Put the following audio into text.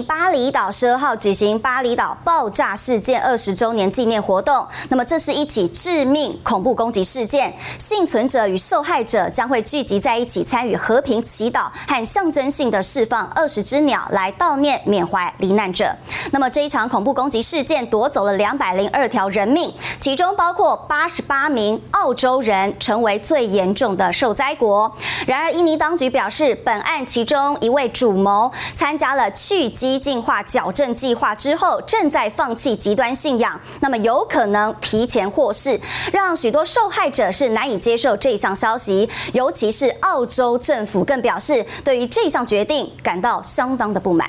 巴厘岛十二号举行巴厘岛爆炸事件二十周年纪念活动。那么，这是一起致命恐怖攻击事件，幸存者与受害者将会聚集在一起，参与和平祈祷和象征性的释放二十只鸟来悼念缅怀罹难者。那么，这一场恐怖攻击事件夺走了两百零二条人命，其中包括八十八名澳洲人，成为最严重的受灾国。然而，印尼当局表示，本案其中一位主谋参加了去。激进化矫正计划之后，正在放弃极端信仰，那么有可能提前获释，让许多受害者是难以接受这项消息，尤其是澳洲政府更表示对于这项决定感到相当的不满。